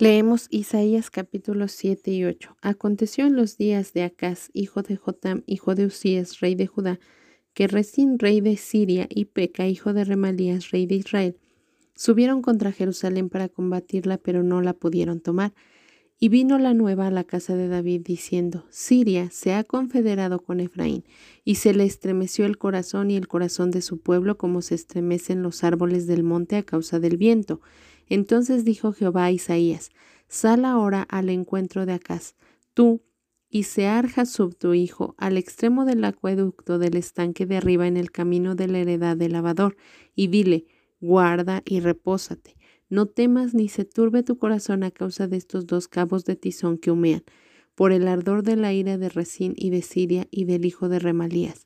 Leemos Isaías capítulos 7 y 8. Aconteció en los días de Acaz, hijo de Jotam, hijo de Usías, rey de Judá, que Resín, rey de Siria, y Peca, hijo de Remalías, rey de Israel, subieron contra Jerusalén para combatirla, pero no la pudieron tomar. Y vino la nueva a la casa de David, diciendo, Siria se ha confederado con Efraín, y se le estremeció el corazón y el corazón de su pueblo como se estremecen los árboles del monte a causa del viento entonces dijo Jehová a Isaías, Sal ahora al encuentro de Acaz, tú y Sear Jasub tu hijo, al extremo del acueducto del estanque de arriba en el camino de la heredad del lavador, y dile, guarda y repósate. No temas ni se turbe tu corazón a causa de estos dos cabos de tizón que humean, por el ardor de la ira de Resín y de Siria y del hijo de Remalías.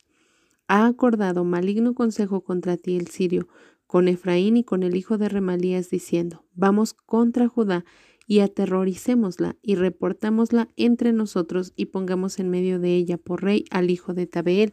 Ha acordado maligno consejo contra ti el sirio, con Efraín y con el hijo de Remalías, diciendo, Vamos contra Judá y aterroricémosla y reportámosla entre nosotros y pongamos en medio de ella por rey al hijo de Tabeel.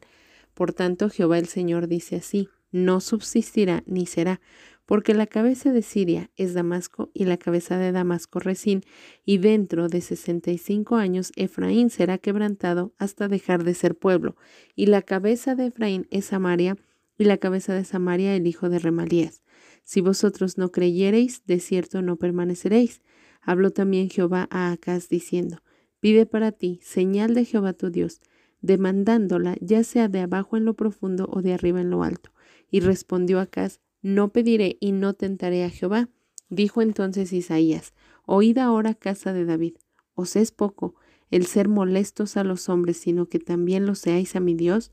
Por tanto, Jehová el Señor dice así, no subsistirá ni será, porque la cabeza de Siria es Damasco y la cabeza de Damasco Resín, y dentro de sesenta y cinco años Efraín será quebrantado hasta dejar de ser pueblo, y la cabeza de Efraín es Samaria, y la cabeza de Samaria el hijo de Remalías. Si vosotros no creyereis, de cierto no permaneceréis. Habló también Jehová a Acaz diciendo, Pide para ti señal de Jehová tu Dios, demandándola ya sea de abajo en lo profundo o de arriba en lo alto. Y respondió Acaz, No pediré y no tentaré a Jehová. Dijo entonces Isaías, Oíd ahora casa de David, os es poco el ser molestos a los hombres, sino que también lo seáis a mi Dios,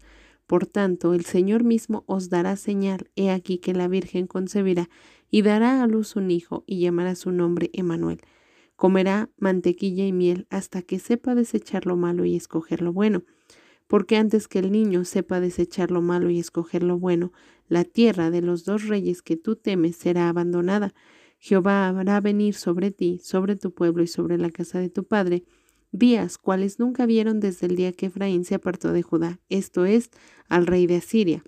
por tanto, el Señor mismo os dará señal. He aquí que la Virgen concebirá y dará a luz un hijo y llamará su nombre Emanuel. Comerá mantequilla y miel hasta que sepa desechar lo malo y escoger lo bueno. Porque antes que el niño sepa desechar lo malo y escoger lo bueno, la tierra de los dos reyes que tú temes será abandonada. Jehová hará venir sobre ti, sobre tu pueblo y sobre la casa de tu padre, días cuales nunca vieron desde el día que Efraín se apartó de Judá, esto es, al rey de Asiria.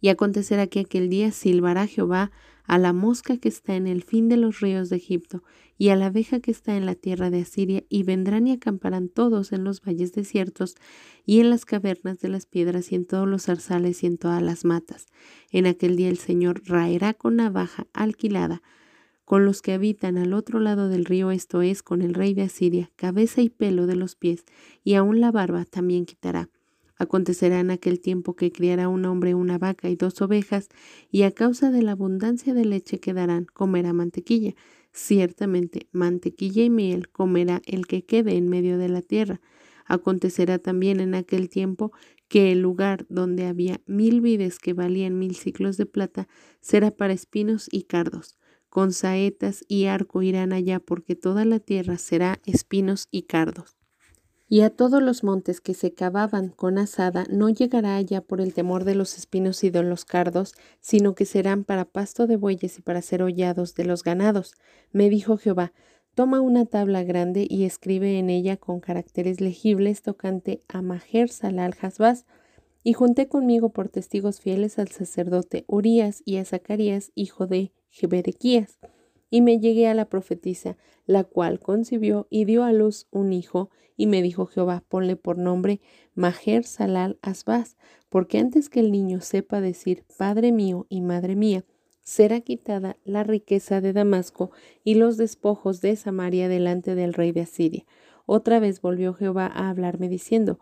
Y acontecerá que aquel día silbará Jehová a la mosca que está en el fin de los ríos de Egipto, y a la abeja que está en la tierra de Asiria, y vendrán y acamparán todos en los valles desiertos, y en las cavernas de las piedras, y en todos los zarzales, y en todas las matas. En aquel día el Señor raerá con navaja alquilada con los que habitan al otro lado del río, esto es, con el rey de Asiria, cabeza y pelo de los pies, y aun la barba también quitará. Acontecerá en aquel tiempo que criará un hombre una vaca y dos ovejas, y a causa de la abundancia de leche que darán, comerá mantequilla. Ciertamente, mantequilla y miel comerá el que quede en medio de la tierra. Acontecerá también en aquel tiempo que el lugar donde había mil vides que valían mil ciclos de plata será para espinos y cardos con saetas y arco irán allá, porque toda la tierra será espinos y cardos. Y a todos los montes que se cavaban con asada no llegará allá por el temor de los espinos y de los cardos, sino que serán para pasto de bueyes y para ser hollados de los ganados. Me dijo Jehová, toma una tabla grande y escribe en ella con caracteres legibles tocante a Majer Salal Hasbaz, y junté conmigo por testigos fieles al sacerdote Urías y a Zacarías, hijo de Jeberequías. Y me llegué a la profetisa, la cual concibió y dio a luz un hijo, y me dijo Jehová, ponle por nombre Majer Salal Asbaz, porque antes que el niño sepa decir Padre mío y Madre mía, será quitada la riqueza de Damasco y los despojos de Samaria delante del rey de Asiria. Otra vez volvió Jehová a hablarme diciendo,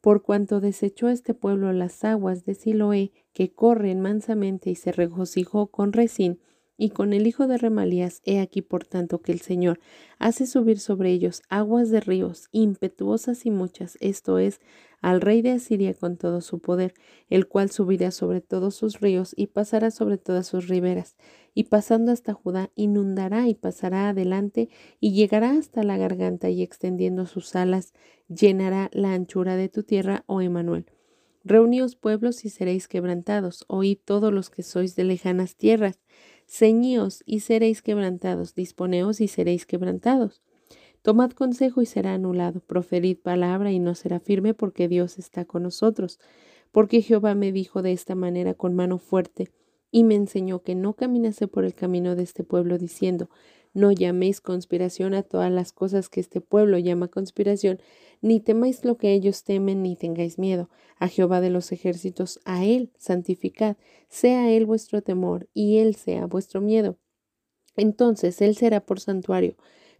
por cuanto desechó este pueblo las aguas de Siloé, que corren mansamente y se regocijó con Resín, y con el hijo de Remalías, he aquí por tanto que el Señor hace subir sobre ellos aguas de ríos impetuosas y muchas, esto es, al rey de Asiria con todo su poder, el cual subirá sobre todos sus ríos y pasará sobre todas sus riberas, y pasando hasta Judá inundará y pasará adelante y llegará hasta la garganta y extendiendo sus alas llenará la anchura de tu tierra, oh Emanuel. Reuníos pueblos y seréis quebrantados, oíd todos los que sois de lejanas tierras, ceñíos y seréis quebrantados, disponeos y seréis quebrantados. Tomad consejo y será anulado, proferid palabra y no será firme porque Dios está con nosotros. Porque Jehová me dijo de esta manera con mano fuerte y me enseñó que no caminase por el camino de este pueblo diciendo, No llaméis conspiración a todas las cosas que este pueblo llama conspiración, ni temáis lo que ellos temen, ni tengáis miedo. A Jehová de los ejércitos, a Él santificad, sea Él vuestro temor, y Él sea vuestro miedo. Entonces Él será por santuario,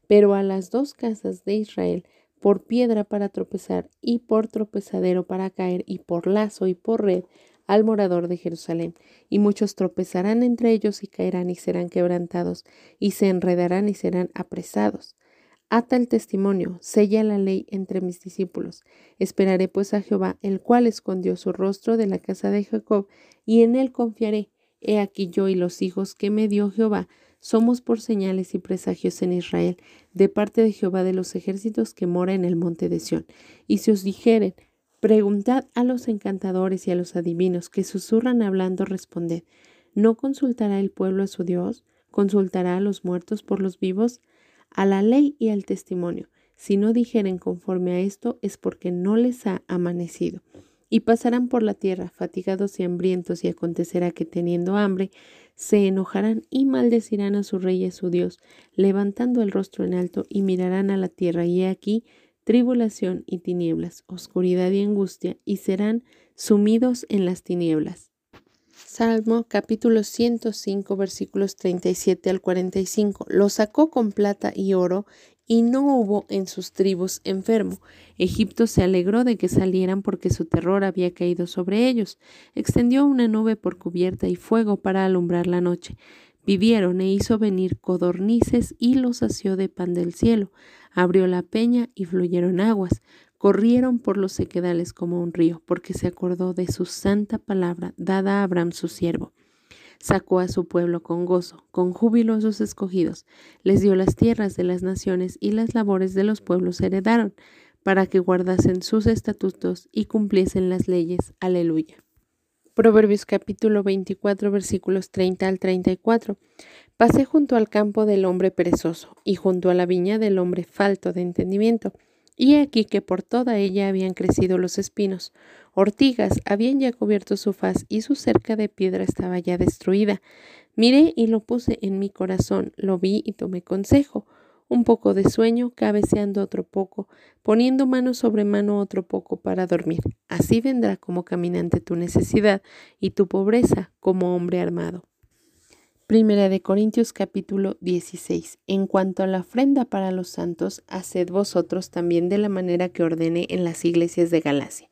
pero a las dos casas de Israel, por piedra para tropezar, y por tropezadero para caer, y por lazo y por red, al morador de Jerusalén, y muchos tropezarán entre ellos y caerán y serán quebrantados, y se enredarán y serán apresados. Ata el testimonio, sella la ley entre mis discípulos. Esperaré pues a Jehová, el cual escondió su rostro de la casa de Jacob, y en él confiaré. He aquí yo y los hijos que me dio Jehová, somos por señales y presagios en Israel, de parte de Jehová de los ejércitos que mora en el monte de Sión. Y si os dijeren, Preguntad a los encantadores y a los adivinos que susurran hablando, responded. ¿No consultará el pueblo a su Dios? ¿Consultará a los muertos por los vivos? A la ley y al testimonio. Si no dijeren conforme a esto, es porque no les ha amanecido. Y pasarán por la tierra, fatigados y hambrientos, y acontecerá que teniendo hambre, se enojarán y maldecirán a su rey y a su Dios, levantando el rostro en alto, y mirarán a la tierra, y he aquí tribulación y tinieblas, oscuridad y angustia, y serán sumidos en las tinieblas. Salmo capítulo 105 versículos 37 al 45. Lo sacó con plata y oro y no hubo en sus tribus enfermo. Egipto se alegró de que salieran porque su terror había caído sobre ellos. Extendió una nube por cubierta y fuego para alumbrar la noche. Vivieron e hizo venir codornices y los sació de pan del cielo. Abrió la peña y fluyeron aguas. Corrieron por los sequedales como un río, porque se acordó de su santa palabra dada a Abraham su siervo. Sacó a su pueblo con gozo, con júbilo a sus escogidos. Les dio las tierras de las naciones y las labores de los pueblos heredaron, para que guardasen sus estatutos y cumpliesen las leyes. Aleluya. Proverbios capítulo 24 versículos 30 al 34. Pasé junto al campo del hombre perezoso y junto a la viña del hombre falto de entendimiento. Y aquí que por toda ella habían crecido los espinos. Ortigas habían ya cubierto su faz y su cerca de piedra estaba ya destruida. Miré y lo puse en mi corazón, lo vi y tomé consejo un poco de sueño, cabeceando otro poco, poniendo mano sobre mano otro poco para dormir. Así vendrá como caminante tu necesidad y tu pobreza como hombre armado. Primera de Corintios capítulo 16. En cuanto a la ofrenda para los santos, haced vosotros también de la manera que ordene en las iglesias de Galacia.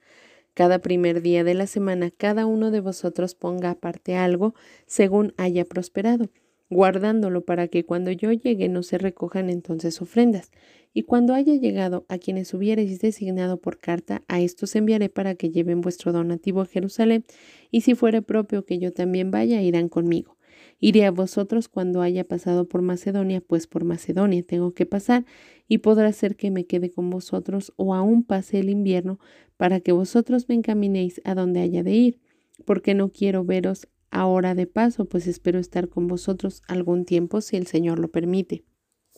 Cada primer día de la semana, cada uno de vosotros ponga aparte algo según haya prosperado guardándolo para que cuando yo llegue no se recojan entonces ofrendas. Y cuando haya llegado a quienes hubierais designado por carta, a estos enviaré para que lleven vuestro donativo a Jerusalén, y si fuere propio que yo también vaya, irán conmigo. Iré a vosotros cuando haya pasado por Macedonia, pues por Macedonia tengo que pasar, y podrá ser que me quede con vosotros o aún pase el invierno, para que vosotros me encaminéis a donde haya de ir, porque no quiero veros ahora de paso, pues espero estar con vosotros algún tiempo si el Señor lo permite.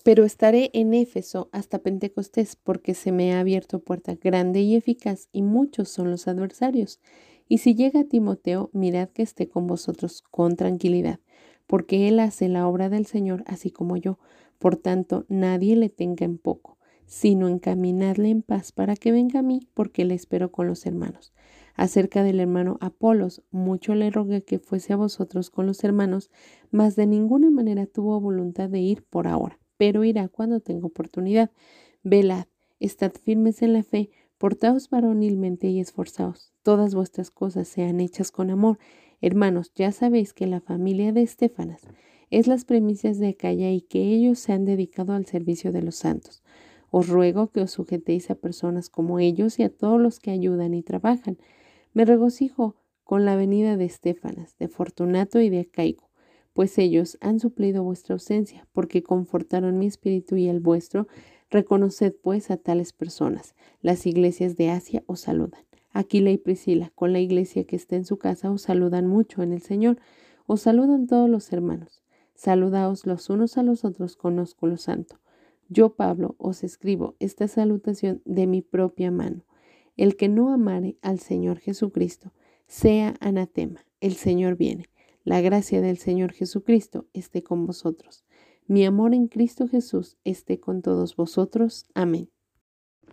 Pero estaré en Éfeso hasta Pentecostés, porque se me ha abierto puerta grande y eficaz, y muchos son los adversarios. Y si llega Timoteo, mirad que esté con vosotros con tranquilidad, porque él hace la obra del Señor así como yo. Por tanto, nadie le tenga en poco, sino encaminadle en paz para que venga a mí, porque le espero con los hermanos acerca del hermano Apolos. Mucho le rogué que fuese a vosotros con los hermanos, mas de ninguna manera tuvo voluntad de ir por ahora, pero irá cuando tenga oportunidad. Velad, estad firmes en la fe, portaos varonilmente y esforzaos. Todas vuestras cosas sean hechas con amor. Hermanos, ya sabéis que la familia de Estefanas es las premisas de Acaya y que ellos se han dedicado al servicio de los santos. Os ruego que os sujetéis a personas como ellos y a todos los que ayudan y trabajan me regocijo con la venida de Estefanas, de Fortunato y de Caico, pues ellos han suplido vuestra ausencia, porque confortaron mi espíritu y el vuestro. Reconoced pues a tales personas. Las iglesias de Asia os saludan. Aquila y Priscila, con la iglesia que está en su casa, os saludan mucho en el Señor. Os saludan todos los hermanos. Saludaos los unos a los otros con ósculo santo. Yo, Pablo, os escribo esta salutación de mi propia mano. El que no amare al Señor Jesucristo, sea anatema. El Señor viene. La gracia del Señor Jesucristo esté con vosotros. Mi amor en Cristo Jesús esté con todos vosotros. Amén.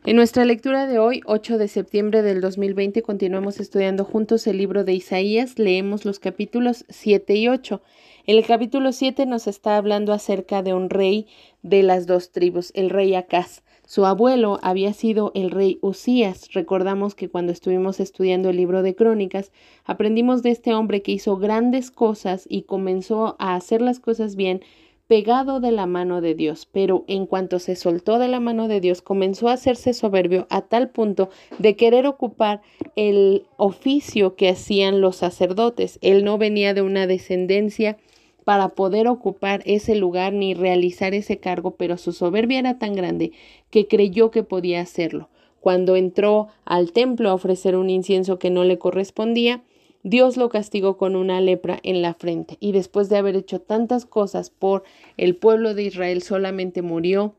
En nuestra lectura de hoy, 8 de septiembre del 2020, continuamos estudiando juntos el libro de Isaías. Leemos los capítulos 7 y 8. En el capítulo 7 nos está hablando acerca de un rey de las dos tribus, el rey Acaz. Su abuelo había sido el rey Usías. Recordamos que cuando estuvimos estudiando el libro de Crónicas, aprendimos de este hombre que hizo grandes cosas y comenzó a hacer las cosas bien pegado de la mano de Dios, pero en cuanto se soltó de la mano de Dios, comenzó a hacerse soberbio a tal punto de querer ocupar el oficio que hacían los sacerdotes. Él no venía de una descendencia para poder ocupar ese lugar ni realizar ese cargo, pero su soberbia era tan grande que creyó que podía hacerlo. Cuando entró al templo a ofrecer un incienso que no le correspondía, Dios lo castigó con una lepra en la frente y después de haber hecho tantas cosas por el pueblo de Israel solamente murió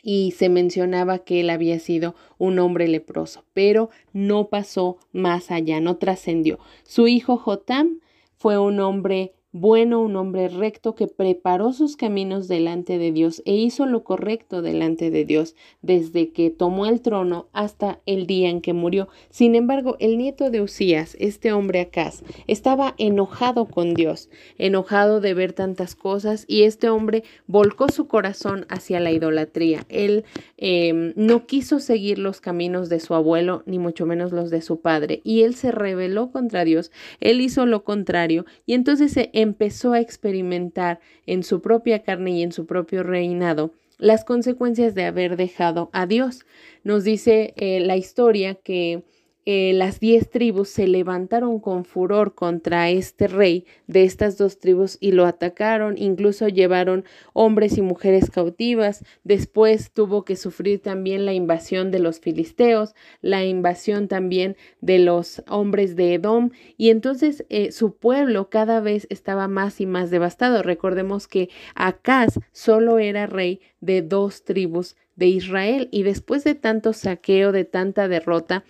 y se mencionaba que él había sido un hombre leproso, pero no pasó más allá, no trascendió. Su hijo Jotam fue un hombre bueno, un hombre recto que preparó sus caminos delante de Dios e hizo lo correcto delante de Dios desde que tomó el trono hasta el día en que murió. Sin embargo, el nieto de Usías, este hombre Acaz, estaba enojado con Dios, enojado de ver tantas cosas y este hombre volcó su corazón hacia la idolatría. Él em, no quiso seguir los caminos de su abuelo, ni mucho menos los de su padre, y él se rebeló contra Dios, él hizo lo contrario y entonces se empezó a experimentar en su propia carne y en su propio reinado las consecuencias de haber dejado a Dios. Nos dice eh, la historia que eh, las diez tribus se levantaron con furor contra este rey de estas dos tribus y lo atacaron, incluso llevaron hombres y mujeres cautivas. Después tuvo que sufrir también la invasión de los filisteos, la invasión también de los hombres de Edom y entonces eh, su pueblo cada vez estaba más y más devastado. Recordemos que Acaz solo era rey de dos tribus de Israel y después de tanto saqueo, de tanta derrota,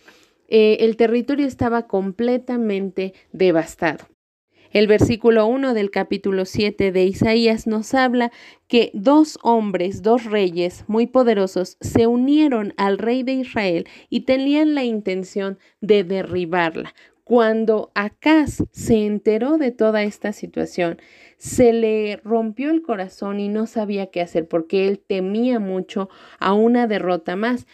eh, el territorio estaba completamente devastado. El versículo 1 del capítulo 7 de Isaías nos habla que dos hombres, dos reyes muy poderosos, se unieron al rey de Israel y tenían la intención de derribarla. Cuando Acaz se enteró de toda esta situación, se le rompió el corazón y no sabía qué hacer porque él temía mucho a una derrota más.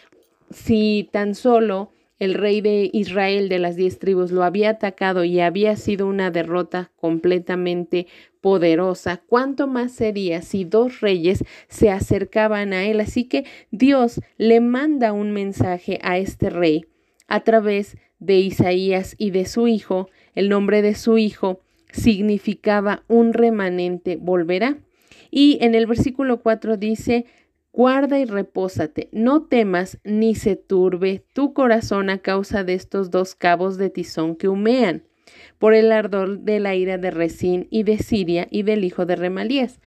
Si tan solo el rey de Israel de las diez tribus lo había atacado y había sido una derrota completamente poderosa, ¿cuánto más sería si dos reyes se acercaban a él? Así que Dios le manda un mensaje a este rey a través de Isaías y de su hijo. El nombre de su hijo significaba un remanente volverá. Y en el versículo 4 dice, Guarda y repósate, no temas ni se turbe tu corazón a causa de estos dos cabos de tizón que humean, por el ardor de la ira de Resín y de Siria y del hijo de Remalías.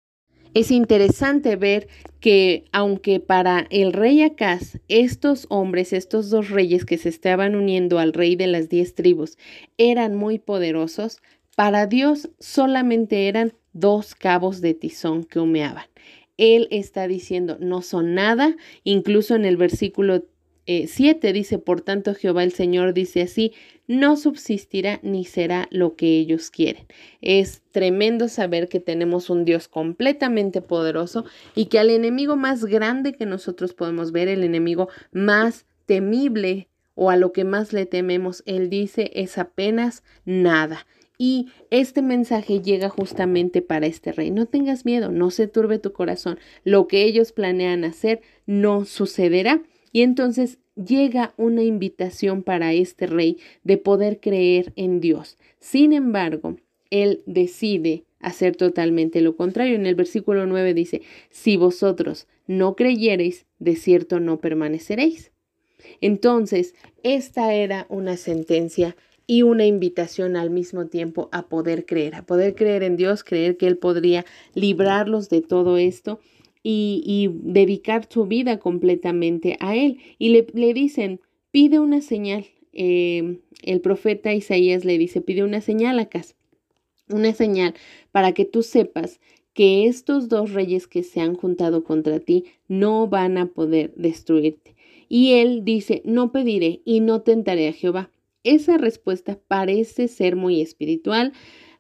Es interesante ver que aunque para el rey Acaz estos hombres, estos dos reyes que se estaban uniendo al rey de las diez tribus, eran muy poderosos, para Dios solamente eran dos cabos de tizón que humeaban. Él está diciendo, no son nada, incluso en el versículo 7 eh, dice, por tanto Jehová el Señor dice así, no subsistirá ni será lo que ellos quieren. Es tremendo saber que tenemos un Dios completamente poderoso y que al enemigo más grande que nosotros podemos ver, el enemigo más temible o a lo que más le tememos, Él dice es apenas nada. Y este mensaje llega justamente para este rey. No tengas miedo, no se turbe tu corazón. Lo que ellos planean hacer no sucederá. Y entonces llega una invitación para este rey de poder creer en Dios. Sin embargo, él decide hacer totalmente lo contrario. En el versículo 9 dice, si vosotros no creyereis, de cierto no permaneceréis. Entonces, esta era una sentencia y una invitación al mismo tiempo a poder creer, a poder creer en Dios, creer que Él podría librarlos de todo esto y, dedicar su vida completamente a Él. Y le, le dicen, pide una señal. Eh, el profeta Isaías le dice, pide una señal acá, una señal para que tú sepas que estos dos reyes que se han juntado contra ti no van a poder destruirte. Y él dice, no pediré y no tentaré a Jehová. Esa respuesta parece ser muy espiritual,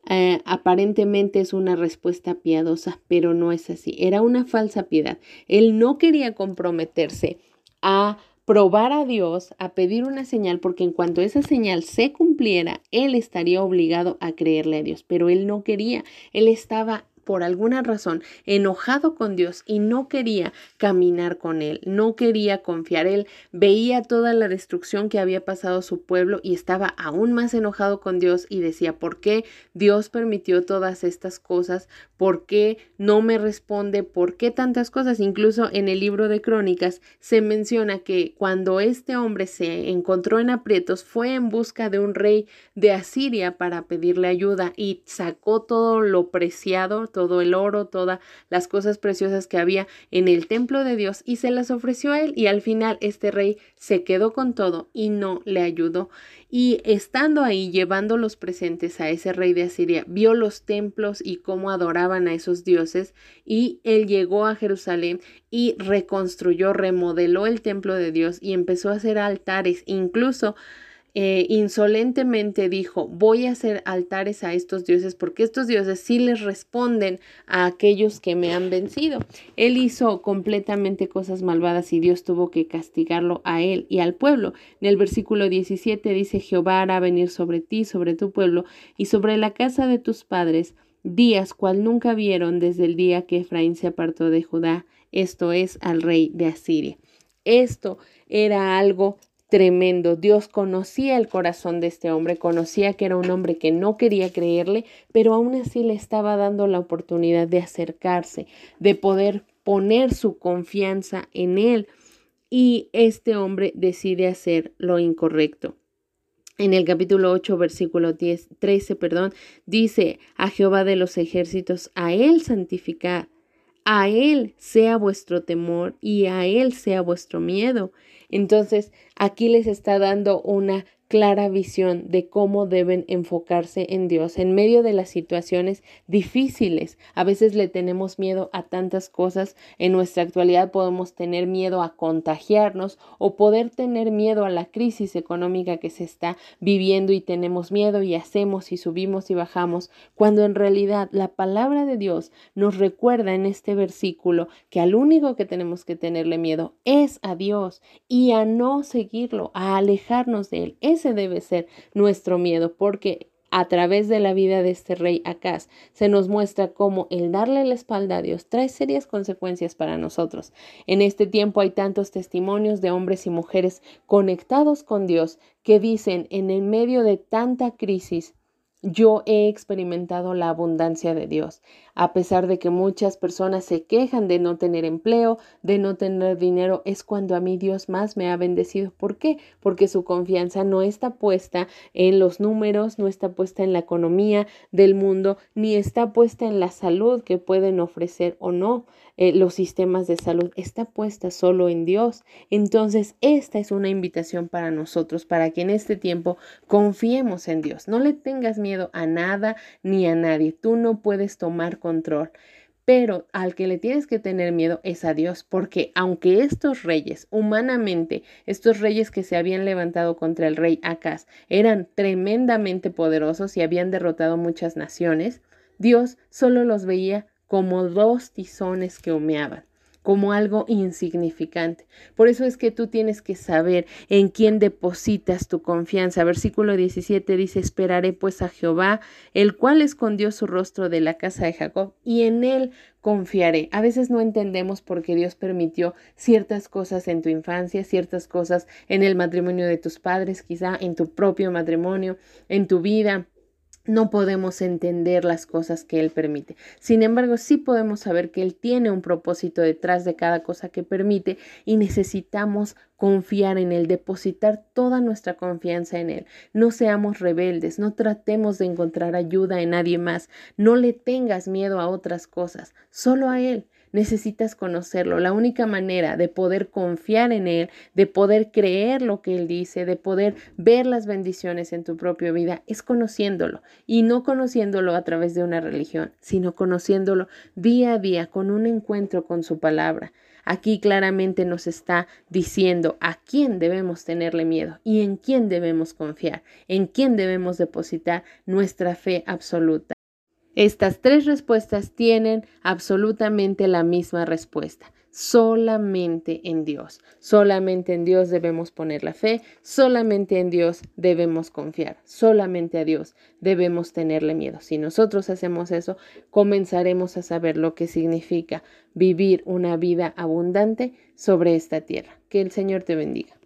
eh, aparentemente es una respuesta piadosa, pero no es así. Era una falsa piedad. Él no quería comprometerse a probar a Dios, a pedir una señal, porque en cuanto esa señal se cumpliera, él estaría obligado a creerle a Dios, pero él no quería, él estaba por alguna razón enojado con Dios y no quería caminar con Él, no quería confiar. Él veía toda la destrucción que había pasado su pueblo y estaba aún más enojado con Dios y decía, ¿por qué Dios permitió todas estas cosas? ¿Por qué no me responde? ¿Por qué tantas cosas? Incluso en el libro de Crónicas se menciona que cuando este hombre se encontró en aprietos fue en busca de un rey de Asiria para pedirle ayuda y sacó todo lo preciado, todo el oro, todas las cosas preciosas que había en el templo de Dios y se las ofreció a él y al final este rey se quedó con todo y no le ayudó. Y estando ahí llevando los presentes a ese rey de Asiria, vio los templos y cómo adoraban a esos dioses y él llegó a Jerusalén y reconstruyó, remodeló el templo de Dios y empezó a hacer altares, incluso eh, insolentemente dijo, voy a hacer altares a estos dioses porque estos dioses sí les responden a aquellos que me han vencido. Él hizo completamente cosas malvadas y Dios tuvo que castigarlo a él y al pueblo. En el versículo 17 dice, Jehová hará venir sobre ti, sobre tu pueblo y sobre la casa de tus padres días cual nunca vieron desde el día que Efraín se apartó de Judá, esto es al rey de Asiria. Esto era algo tremendo. Dios conocía el corazón de este hombre, conocía que era un hombre que no quería creerle, pero aún así le estaba dando la oportunidad de acercarse, de poder poner su confianza en él. Y este hombre decide hacer lo incorrecto. En el capítulo 8, versículo 10, 13, perdón, dice a Jehová de los ejércitos, a él santificad, a él sea vuestro temor y a él sea vuestro miedo entonces, aquí les está dando una clara visión de cómo deben enfocarse en Dios en medio de las situaciones difíciles. A veces le tenemos miedo a tantas cosas. En nuestra actualidad podemos tener miedo a contagiarnos o poder tener miedo a la crisis económica que se está viviendo y tenemos miedo y hacemos y subimos y bajamos, cuando en realidad la palabra de Dios nos recuerda en este versículo que al único que tenemos que tenerle miedo es a Dios y a no seguirlo, a alejarnos de él. Es debe ser nuestro miedo, porque a través de la vida de este rey Acaz se nos muestra cómo el darle la espalda a Dios trae serias consecuencias para nosotros. En este tiempo hay tantos testimonios de hombres y mujeres conectados con Dios que dicen en el medio de tanta crisis, yo he experimentado la abundancia de Dios a pesar de que muchas personas se quejan de no tener empleo, de no tener dinero, es cuando a mí Dios más me ha bendecido. ¿Por qué? Porque su confianza no está puesta en los números, no está puesta en la economía del mundo, ni está puesta en la salud que pueden ofrecer o no eh, los sistemas de salud, está puesta solo en Dios. Entonces, esta es una invitación para nosotros, para que en este tiempo confiemos en Dios. No le tengas miedo a nada ni a nadie. Tú no puedes tomar control. Pero al que le tienes que tener miedo es a Dios, porque aunque estos reyes, humanamente, estos reyes que se habían levantado contra el rey Acaz, eran tremendamente poderosos y habían derrotado muchas naciones, Dios solo los veía como dos tizones que humeaban como algo insignificante. Por eso es que tú tienes que saber en quién depositas tu confianza. Versículo 17 dice, esperaré pues a Jehová, el cual escondió su rostro de la casa de Jacob, y en él confiaré. A veces no entendemos por qué Dios permitió ciertas cosas en tu infancia, ciertas cosas en el matrimonio de tus padres, quizá en tu propio matrimonio, en tu vida no podemos entender las cosas que Él permite. Sin embargo, sí podemos saber que Él tiene un propósito detrás de cada cosa que permite y necesitamos confiar en Él, depositar toda nuestra confianza en Él. No seamos rebeldes, no tratemos de encontrar ayuda en nadie más, no le tengas miedo a otras cosas, solo a Él. Necesitas conocerlo. La única manera de poder confiar en Él, de poder creer lo que Él dice, de poder ver las bendiciones en tu propia vida, es conociéndolo. Y no conociéndolo a través de una religión, sino conociéndolo día a día con un encuentro con su palabra. Aquí claramente nos está diciendo a quién debemos tenerle miedo y en quién debemos confiar, en quién debemos depositar nuestra fe absoluta. Estas tres respuestas tienen absolutamente la misma respuesta solamente en Dios. Solamente en Dios debemos poner la fe, solamente en Dios debemos confiar, solamente a Dios debemos tenerle miedo. Si nosotros hacemos eso, comenzaremos a saber lo que significa vivir una vida abundante sobre esta tierra. Que el Señor te bendiga.